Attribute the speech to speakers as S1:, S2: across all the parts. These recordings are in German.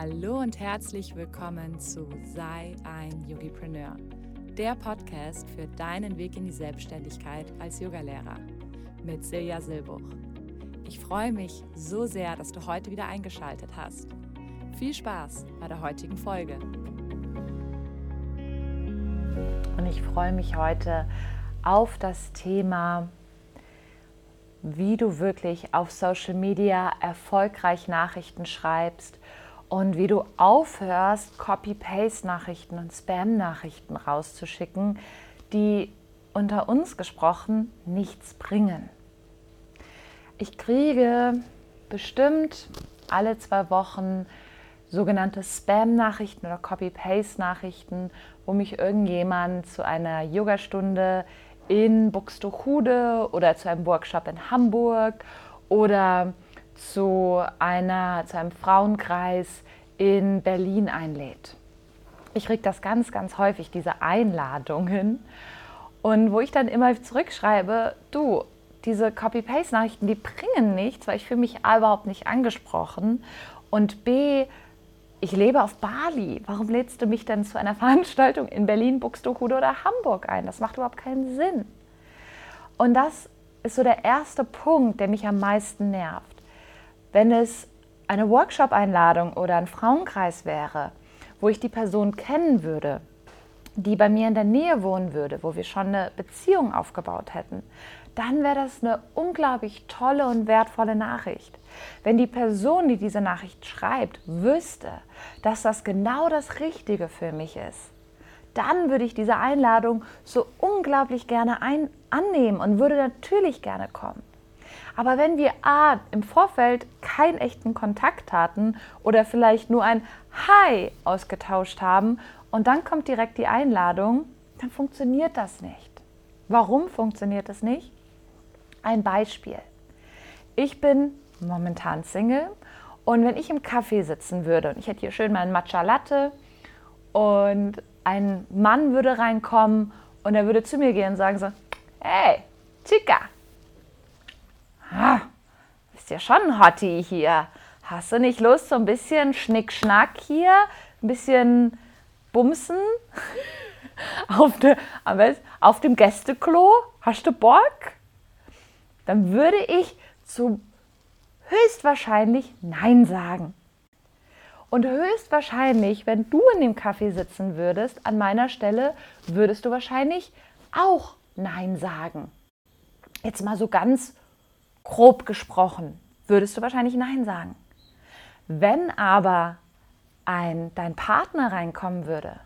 S1: Hallo und herzlich willkommen zu Sei ein Yogipreneur, der Podcast für deinen Weg in die Selbstständigkeit als Yogalehrer mit Silja Silbuch. Ich freue mich so sehr, dass du heute wieder eingeschaltet hast. Viel Spaß bei der heutigen Folge.
S2: Und ich freue mich heute auf das Thema, wie du wirklich auf Social Media erfolgreich Nachrichten schreibst und wie du aufhörst, Copy-Paste-Nachrichten und Spam-Nachrichten rauszuschicken, die unter uns gesprochen nichts bringen. Ich kriege bestimmt alle zwei Wochen sogenannte Spam-Nachrichten oder Copy-Paste-Nachrichten, wo mich irgendjemand zu einer Yogastunde in Buxtehude oder zu einem Workshop in Hamburg oder zu, einer, zu einem Frauenkreis in Berlin einlädt. Ich kriege das ganz, ganz häufig, diese Einladungen. Und wo ich dann immer zurückschreibe, du, diese Copy-Paste-Nachrichten, die bringen nichts, weil ich fühle mich A überhaupt nicht angesprochen. Und B, ich lebe auf Bali. Warum lädst du mich denn zu einer Veranstaltung in Berlin, Buxtehude oder Hamburg ein? Das macht überhaupt keinen Sinn. Und das ist so der erste Punkt, der mich am meisten nervt. Wenn es eine Workshop-Einladung oder ein Frauenkreis wäre, wo ich die Person kennen würde, die bei mir in der Nähe wohnen würde, wo wir schon eine Beziehung aufgebaut hätten, dann wäre das eine unglaublich tolle und wertvolle Nachricht. Wenn die Person, die diese Nachricht schreibt, wüsste, dass das genau das Richtige für mich ist, dann würde ich diese Einladung so unglaublich gerne annehmen und würde natürlich gerne kommen. Aber wenn wir A, im Vorfeld keinen echten Kontakt hatten oder vielleicht nur ein Hi ausgetauscht haben und dann kommt direkt die Einladung, dann funktioniert das nicht. Warum funktioniert das nicht? Ein Beispiel. Ich bin momentan Single und wenn ich im Café sitzen würde und ich hätte hier schön meinen Matcha Latte und ein Mann würde reinkommen und er würde zu mir gehen und sagen so, hey, Chica, ah, bist ja schon Hottie hier. Hast du nicht Lust, so ein bisschen Schnickschnack hier, ein bisschen Bumsen auf, de, auf dem Gästeklo? Hast du Bock? Dann würde ich zu höchstwahrscheinlich Nein sagen. Und höchstwahrscheinlich, wenn du in dem Café sitzen würdest, an meiner Stelle, würdest du wahrscheinlich auch Nein sagen. Jetzt mal so ganz grob gesprochen, würdest du wahrscheinlich Nein sagen. Wenn aber ein, dein Partner reinkommen würde,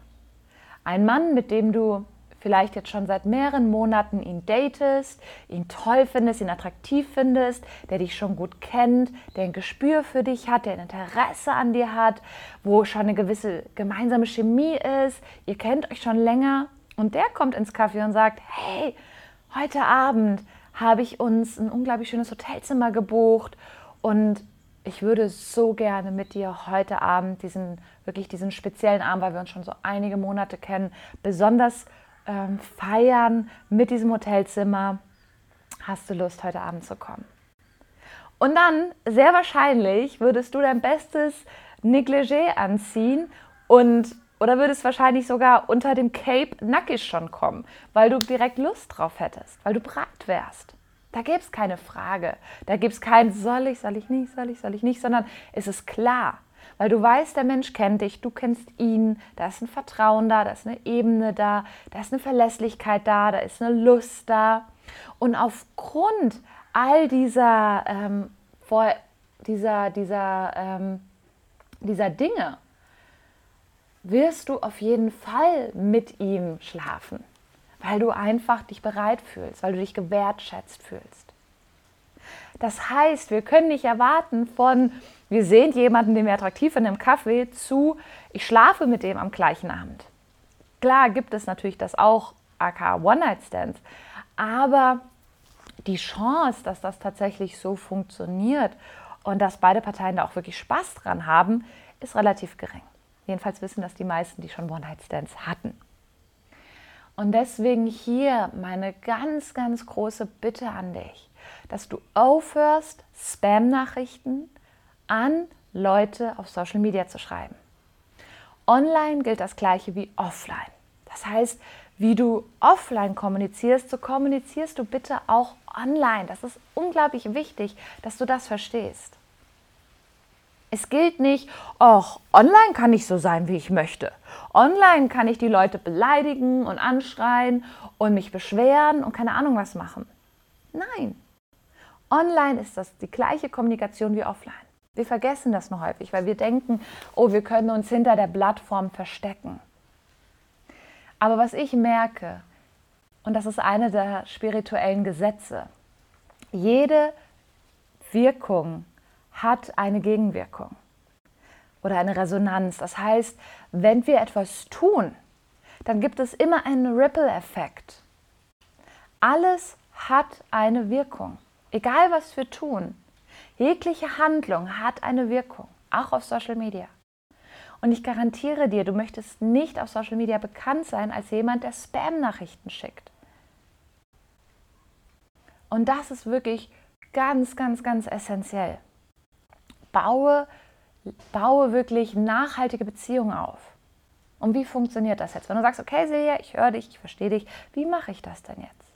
S2: ein Mann, mit dem du vielleicht jetzt schon seit mehreren Monaten ihn datest, ihn toll findest, ihn attraktiv findest, der dich schon gut kennt, der ein Gespür für dich hat, der ein Interesse an dir hat, wo schon eine gewisse gemeinsame Chemie ist, ihr kennt euch schon länger und der kommt ins Café und sagt, hey, heute Abend habe ich uns ein unglaublich schönes Hotelzimmer gebucht und ich würde so gerne mit dir heute Abend diesen wirklich diesen speziellen Abend, weil wir uns schon so einige Monate kennen, besonders ähm, feiern mit diesem Hotelzimmer. Hast du Lust, heute Abend zu kommen? Und dann, sehr wahrscheinlich, würdest du dein bestes Negligé anziehen und oder würdest wahrscheinlich sogar unter dem Cape nackig schon kommen, weil du direkt Lust drauf hättest, weil du bereit wärst. Da gäbe es keine Frage. Da gibt es kein soll ich, soll ich nicht, soll ich, soll ich nicht, sondern es ist klar. Weil du weißt, der Mensch kennt dich, du kennst ihn, da ist ein Vertrauen da, da ist eine Ebene da, da ist eine Verlässlichkeit da, da ist eine Lust da. Und aufgrund all dieser, ähm, dieser, dieser, ähm, dieser Dinge wirst du auf jeden Fall mit ihm schlafen, weil du einfach dich bereit fühlst, weil du dich gewertschätzt fühlst. Das heißt, wir können nicht erwarten von, wir sehen jemanden, den wir attraktiv finden im Kaffee, zu, ich schlafe mit dem am gleichen Abend. Klar gibt es natürlich das auch, aka One-Night-Stands, aber die Chance, dass das tatsächlich so funktioniert und dass beide Parteien da auch wirklich Spaß dran haben, ist relativ gering. Jedenfalls wissen das die meisten, die schon One-Night-Stands hatten. Und deswegen hier meine ganz, ganz große Bitte an dich, dass du aufhörst, Spam-Nachrichten an Leute auf Social Media zu schreiben. Online gilt das gleiche wie offline. Das heißt, wie du offline kommunizierst, so kommunizierst du bitte auch online. Das ist unglaublich wichtig, dass du das verstehst. Es gilt nicht, ach, online kann ich so sein, wie ich möchte. Online kann ich die Leute beleidigen und anschreien und mich beschweren und keine Ahnung was machen. Nein. Online ist das die gleiche Kommunikation wie offline. Wir vergessen das nur häufig, weil wir denken, oh, wir können uns hinter der Plattform verstecken. Aber was ich merke, und das ist eine der spirituellen Gesetze, jede Wirkung hat eine Gegenwirkung oder eine Resonanz. Das heißt, wenn wir etwas tun, dann gibt es immer einen Ripple-Effekt. Alles hat eine Wirkung, egal was wir tun. Jegliche Handlung hat eine Wirkung, auch auf Social Media. Und ich garantiere dir, du möchtest nicht auf Social Media bekannt sein als jemand, der Spam-Nachrichten schickt. Und das ist wirklich ganz, ganz, ganz essentiell. Baue, baue wirklich nachhaltige Beziehungen auf. Und wie funktioniert das jetzt? Wenn du sagst, okay, Silja, ich höre dich, ich verstehe dich, wie mache ich das denn jetzt?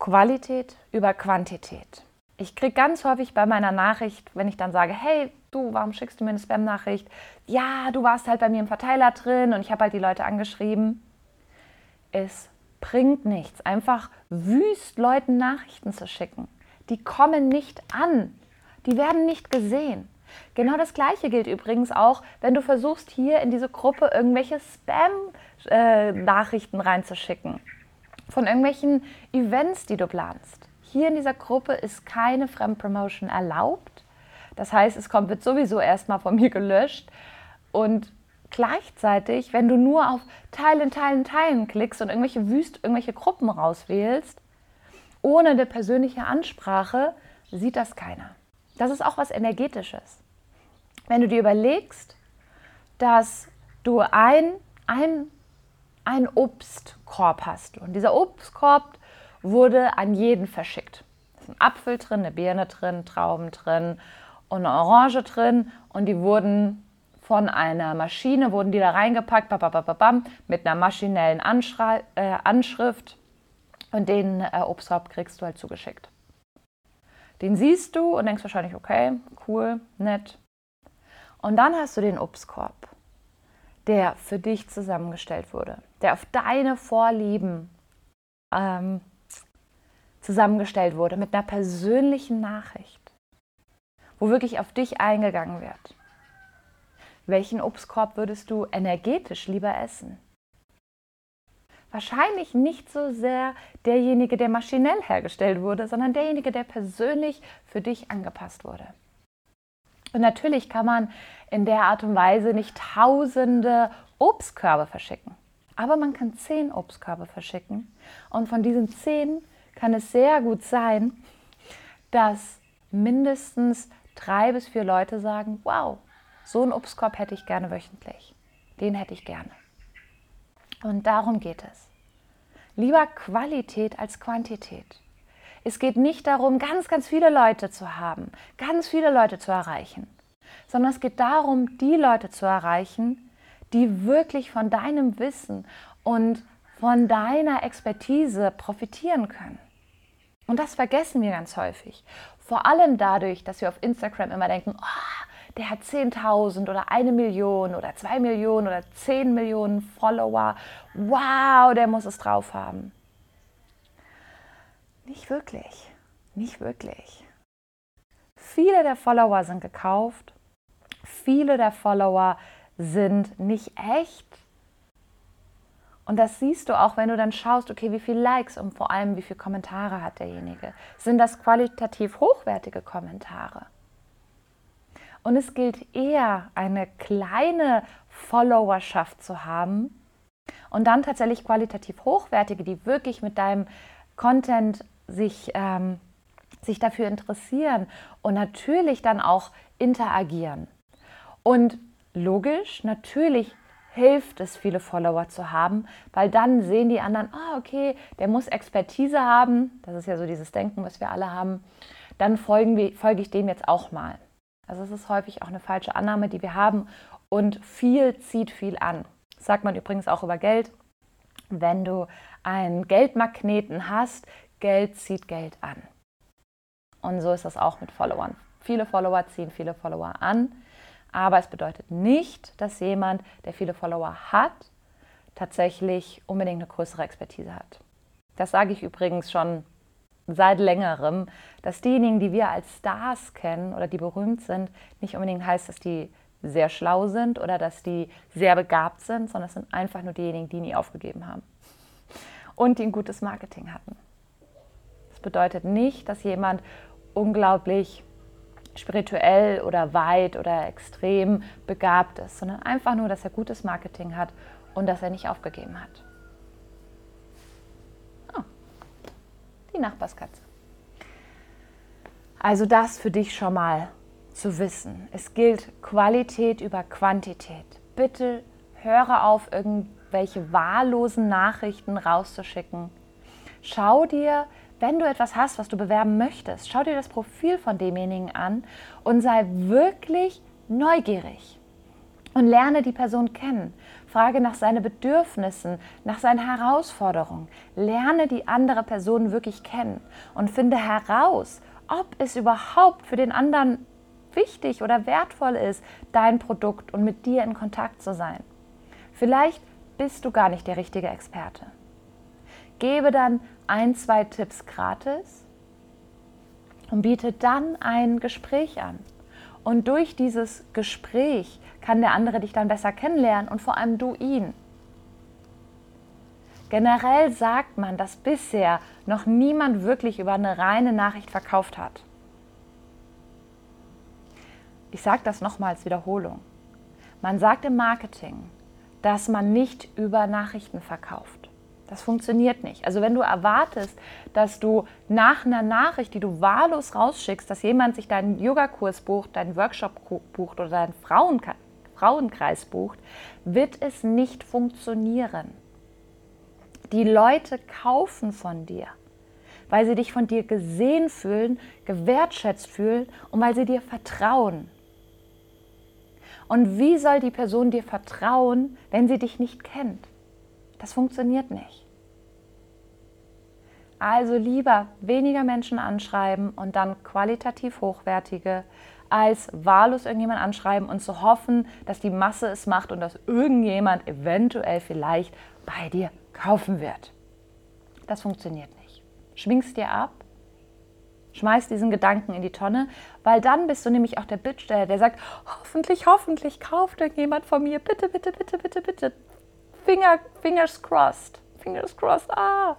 S2: Qualität über Quantität. Ich kriege ganz häufig bei meiner Nachricht, wenn ich dann sage, hey, du, warum schickst du mir eine Spam-Nachricht? Ja, du warst halt bei mir im Verteiler drin und ich habe halt die Leute angeschrieben. Es bringt nichts, einfach wüst Leuten Nachrichten zu schicken. Die kommen nicht an, die werden nicht gesehen. Genau das Gleiche gilt übrigens auch, wenn du versuchst, hier in diese Gruppe irgendwelche Spam-Nachrichten reinzuschicken. Von irgendwelchen Events, die du planst. Hier in dieser Gruppe ist keine Fremdpromotion erlaubt. Das heißt, es kommt, wird sowieso erstmal von mir gelöscht. Und gleichzeitig, wenn du nur auf Teilen, Teilen, Teilen klickst und irgendwelche Wüst, irgendwelche Gruppen rauswählst, ohne eine persönliche Ansprache, sieht das keiner. Das ist auch was Energetisches. Wenn du dir überlegst, dass du ein, ein, ein Obstkorb hast und dieser Obstkorb wurde an jeden verschickt. Da ist ein Apfel drin, eine Birne drin, Trauben drin und eine Orange drin und die wurden von einer Maschine, wurden die da reingepackt, babababam, mit einer maschinellen Anschrei äh, Anschrift und den äh, Obstkorb kriegst du halt zugeschickt. Den siehst du und denkst wahrscheinlich, okay, cool, nett. Und dann hast du den Obstkorb, der für dich zusammengestellt wurde, der auf deine Vorlieben ähm, zusammengestellt wurde mit einer persönlichen Nachricht, wo wirklich auf dich eingegangen wird. Welchen Obstkorb würdest du energetisch lieber essen? Wahrscheinlich nicht so sehr derjenige, der maschinell hergestellt wurde, sondern derjenige, der persönlich für dich angepasst wurde. Und natürlich kann man in der Art und Weise nicht tausende Obstkörbe verschicken. Aber man kann zehn Obstkörbe verschicken. Und von diesen zehn kann es sehr gut sein, dass mindestens drei bis vier Leute sagen, wow, so einen Obstkorb hätte ich gerne wöchentlich. Den hätte ich gerne. Und darum geht es. Lieber Qualität als Quantität. Es geht nicht darum, ganz, ganz viele Leute zu haben, ganz viele Leute zu erreichen, sondern es geht darum, die Leute zu erreichen, die wirklich von deinem Wissen und von deiner Expertise profitieren können. Und das vergessen wir ganz häufig. Vor allem dadurch, dass wir auf Instagram immer denken, oh, der hat 10.000 oder eine Million oder zwei Millionen oder 10 Millionen Follower. Wow, der muss es drauf haben. Nicht wirklich. Nicht wirklich. Viele der Follower sind gekauft. Viele der Follower sind nicht echt und das siehst du auch, wenn du dann schaust, okay, wie viele Likes und vor allem wie viele Kommentare hat derjenige. Sind das qualitativ hochwertige Kommentare? Und es gilt eher, eine kleine Followerschaft zu haben und dann tatsächlich qualitativ hochwertige, die wirklich mit deinem Content sich, ähm, sich dafür interessieren und natürlich dann auch interagieren. Und logisch, natürlich hilft es, viele Follower zu haben, weil dann sehen die anderen, ah, okay, der muss Expertise haben, das ist ja so dieses Denken, was wir alle haben, dann folgen wir, folge ich dem jetzt auch mal. Also es ist häufig auch eine falsche Annahme, die wir haben und viel zieht viel an. Das sagt man übrigens auch über Geld. Wenn du einen Geldmagneten hast, Geld zieht Geld an. Und so ist das auch mit Followern. Viele Follower ziehen viele Follower an, aber es bedeutet nicht, dass jemand, der viele Follower hat, tatsächlich unbedingt eine größere Expertise hat. Das sage ich übrigens schon seit längerem, dass diejenigen, die wir als Stars kennen oder die berühmt sind, nicht unbedingt heißt, dass die sehr schlau sind oder dass die sehr begabt sind, sondern es sind einfach nur diejenigen, die nie aufgegeben haben und die ein gutes Marketing hatten. Das bedeutet nicht, dass jemand unglaublich spirituell oder weit oder extrem begabt ist, sondern einfach nur, dass er gutes Marketing hat und dass er nicht aufgegeben hat. Die Nachbarskatze. Also das für dich schon mal zu wissen. Es gilt Qualität über Quantität. Bitte höre auf, irgendwelche wahllosen Nachrichten rauszuschicken. Schau dir, wenn du etwas hast, was du bewerben möchtest, schau dir das Profil von demjenigen an und sei wirklich neugierig und lerne die Person kennen. Frage nach seinen Bedürfnissen, nach seinen Herausforderungen. Lerne die andere Person wirklich kennen und finde heraus, ob es überhaupt für den anderen wichtig oder wertvoll ist, dein Produkt und mit dir in Kontakt zu sein. Vielleicht bist du gar nicht der richtige Experte. Gebe dann ein, zwei Tipps gratis und biete dann ein Gespräch an. Und durch dieses Gespräch kann der andere dich dann besser kennenlernen und vor allem du ihn. Generell sagt man, dass bisher noch niemand wirklich über eine reine Nachricht verkauft hat. Ich sage das nochmal als Wiederholung. Man sagt im Marketing, dass man nicht über Nachrichten verkauft. Das funktioniert nicht. Also wenn du erwartest, dass du nach einer Nachricht, die du wahllos rausschickst, dass jemand sich deinen Yogakurs bucht, deinen Workshop bucht oder deinen Frauenkreis bucht, wird es nicht funktionieren. Die Leute kaufen von dir, weil sie dich von dir gesehen fühlen, gewertschätzt fühlen und weil sie dir vertrauen. Und wie soll die Person dir vertrauen, wenn sie dich nicht kennt? Das funktioniert nicht. Also lieber weniger Menschen anschreiben und dann qualitativ hochwertige, als wahllos irgendjemand anschreiben und zu hoffen, dass die Masse es macht und dass irgendjemand eventuell vielleicht bei dir kaufen wird. Das funktioniert nicht. Schwingst dir ab Schmeiß diesen Gedanken in die Tonne, weil dann bist du nämlich auch der Bittsteller, der sagt, hoffentlich, hoffentlich kauft irgendjemand von mir, bitte, bitte, bitte, bitte, bitte. Finger, fingers crossed, fingers crossed, ah.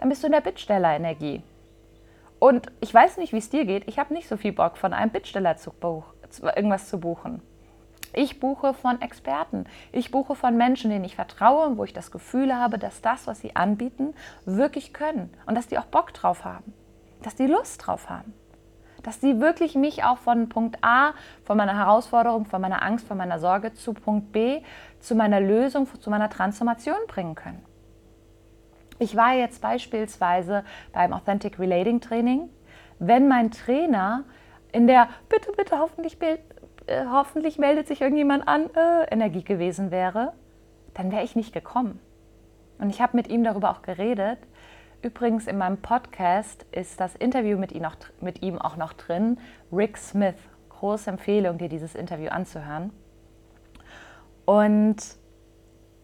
S2: Dann bist du in der Bittsteller-Energie. Und ich weiß nicht, wie es dir geht, ich habe nicht so viel Bock, von einem Bittsteller zu irgendwas zu buchen. Ich buche von Experten. Ich buche von Menschen, denen ich vertraue, wo ich das Gefühl habe, dass das, was sie anbieten, wirklich können und dass die auch Bock drauf haben dass die Lust drauf haben. Dass die wirklich mich auch von Punkt A, von meiner Herausforderung, von meiner Angst, von meiner Sorge zu Punkt B, zu meiner Lösung, zu meiner Transformation bringen können. Ich war jetzt beispielsweise beim Authentic Relating Training. Wenn mein Trainer in der Bitte, bitte, hoffentlich, äh, hoffentlich meldet sich irgendjemand an, äh, Energie gewesen wäre, dann wäre ich nicht gekommen. Und ich habe mit ihm darüber auch geredet, Übrigens in meinem Podcast ist das Interview mit ihm, noch, mit ihm auch noch drin. Rick Smith. Große Empfehlung, dir dieses Interview anzuhören. Und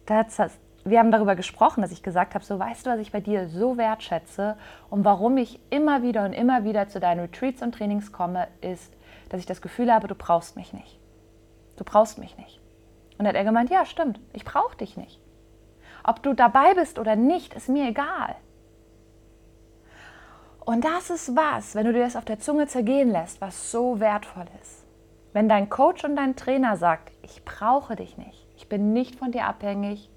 S2: das, wir haben darüber gesprochen, dass ich gesagt habe, so weißt du, was ich bei dir so wertschätze und warum ich immer wieder und immer wieder zu deinen Retreats und Trainings komme, ist, dass ich das Gefühl habe, du brauchst mich nicht. Du brauchst mich nicht. Und hat er gemeint, ja, stimmt, ich brauche dich nicht. Ob du dabei bist oder nicht, ist mir egal. Und das ist was, wenn du dir das auf der Zunge zergehen lässt, was so wertvoll ist. Wenn dein Coach und dein Trainer sagt, ich brauche dich nicht, ich bin nicht von dir abhängig,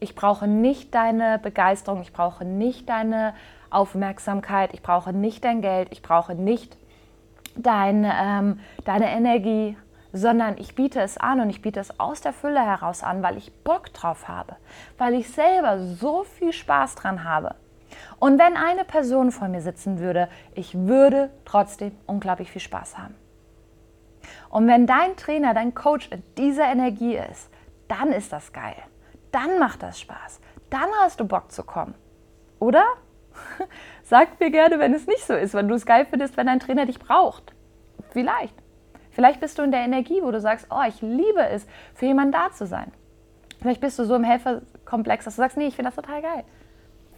S2: ich brauche nicht deine Begeisterung, ich brauche nicht deine Aufmerksamkeit, ich brauche nicht dein Geld, ich brauche nicht dein, ähm, deine Energie, sondern ich biete es an und ich biete es aus der Fülle heraus an, weil ich Bock drauf habe, weil ich selber so viel Spaß dran habe. Und wenn eine Person vor mir sitzen würde, ich würde trotzdem unglaublich viel Spaß haben. Und wenn dein Trainer, dein Coach in dieser Energie ist, dann ist das geil. Dann macht das Spaß. Dann hast du Bock zu kommen. Oder? Sag mir gerne, wenn es nicht so ist, wenn du es geil findest, wenn dein Trainer dich braucht. Vielleicht. Vielleicht bist du in der Energie, wo du sagst, oh, ich liebe es, für jemanden da zu sein. Vielleicht bist du so im Helferkomplex, dass du sagst, nee, ich finde das total geil.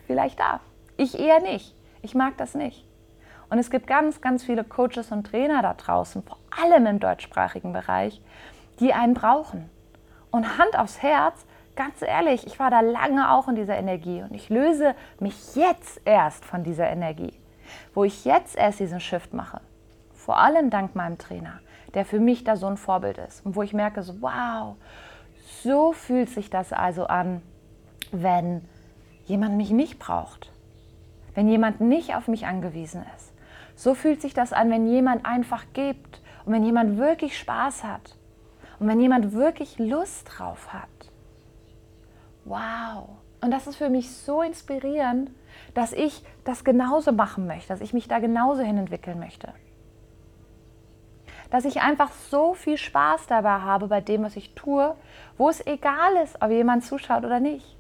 S2: Vielleicht da. Ich eher nicht. Ich mag das nicht. Und es gibt ganz, ganz viele Coaches und Trainer da draußen, vor allem im deutschsprachigen Bereich, die einen brauchen. Und Hand aufs Herz, ganz ehrlich, ich war da lange auch in dieser Energie und ich löse mich jetzt erst von dieser Energie, wo ich jetzt erst diesen Shift mache. Vor allem dank meinem Trainer, der für mich da so ein Vorbild ist und wo ich merke, so, wow, so fühlt sich das also an, wenn jemand mich nicht braucht, wenn jemand nicht auf mich angewiesen ist. So fühlt sich das an, wenn jemand einfach gibt und wenn jemand wirklich Spaß hat und wenn jemand wirklich Lust drauf hat. Wow. Und das ist für mich so inspirierend, dass ich das genauso machen möchte, dass ich mich da genauso hin entwickeln möchte dass ich einfach so viel Spaß dabei habe bei dem, was ich tue, wo es egal ist, ob jemand zuschaut oder nicht.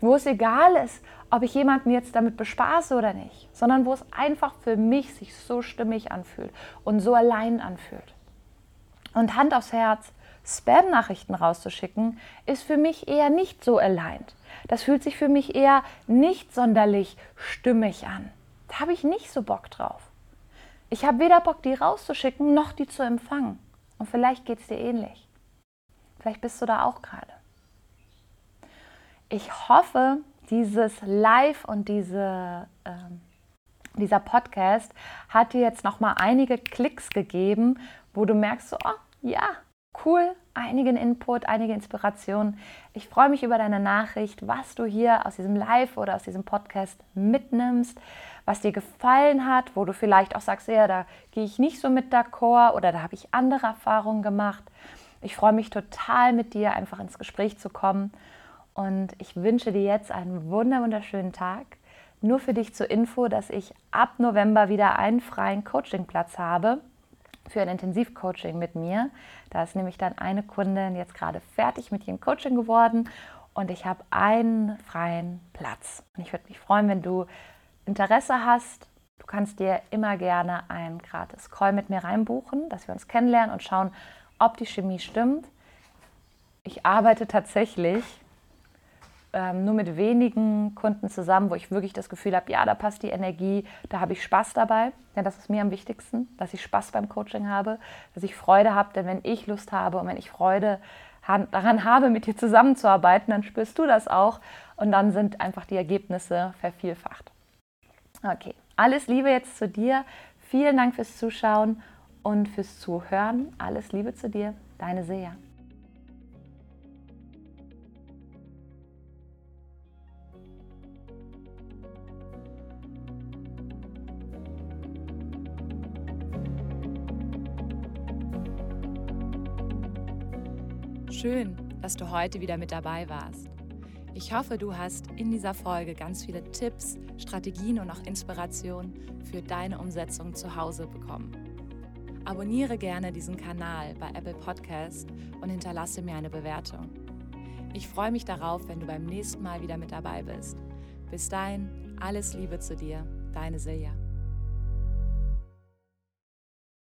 S2: Wo es egal ist, ob ich jemanden jetzt damit bespaße oder nicht, sondern wo es einfach für mich sich so stimmig anfühlt und so allein anfühlt. Und Hand aufs Herz, Spam-Nachrichten rauszuschicken, ist für mich eher nicht so allein. Das fühlt sich für mich eher nicht sonderlich stimmig an. Da habe ich nicht so Bock drauf. Ich habe weder Bock, die rauszuschicken, noch die zu empfangen. Und vielleicht geht es dir ähnlich. Vielleicht bist du da auch gerade. Ich hoffe, dieses Live und diese, äh, dieser Podcast hat dir jetzt noch mal einige Klicks gegeben, wo du merkst, so, oh, ja, cool, einigen Input, einige Inspiration. Ich freue mich über deine Nachricht, was du hier aus diesem Live oder aus diesem Podcast mitnimmst was dir gefallen hat, wo du vielleicht auch sagst, ja, da gehe ich nicht so mit d'accord oder da habe ich andere Erfahrungen gemacht. Ich freue mich total mit dir einfach ins Gespräch zu kommen und ich wünsche dir jetzt einen wunderschönen Tag. Nur für dich zur Info, dass ich ab November wieder einen freien Coachingplatz habe für ein Intensivcoaching mit mir. Da ist nämlich dann eine Kundin jetzt gerade fertig mit ihrem Coaching geworden und ich habe einen freien Platz. Und ich würde mich freuen, wenn du Interesse hast, du kannst dir immer gerne ein gratis Call mit mir reinbuchen, dass wir uns kennenlernen und schauen, ob die Chemie stimmt. Ich arbeite tatsächlich ähm, nur mit wenigen Kunden zusammen, wo ich wirklich das Gefühl habe, ja, da passt die Energie, da habe ich Spaß dabei. Denn das ist mir am wichtigsten, dass ich Spaß beim Coaching habe, dass ich Freude habe. Denn wenn ich Lust habe und wenn ich Freude daran habe, mit dir zusammenzuarbeiten, dann spürst du das auch und dann sind einfach die Ergebnisse vervielfacht. Okay, alles Liebe jetzt zu dir. Vielen Dank fürs Zuschauen und fürs Zuhören. Alles Liebe zu dir, deine Seja.
S1: Schön, dass du heute wieder mit dabei warst. Ich hoffe, du hast in dieser Folge ganz viele Tipps, Strategien und auch Inspiration für deine Umsetzung zu Hause bekommen. Abonniere gerne diesen Kanal bei Apple Podcast und hinterlasse mir eine Bewertung. Ich freue mich darauf, wenn du beim nächsten Mal wieder mit dabei bist. Bis dahin, alles Liebe zu dir, deine Silja.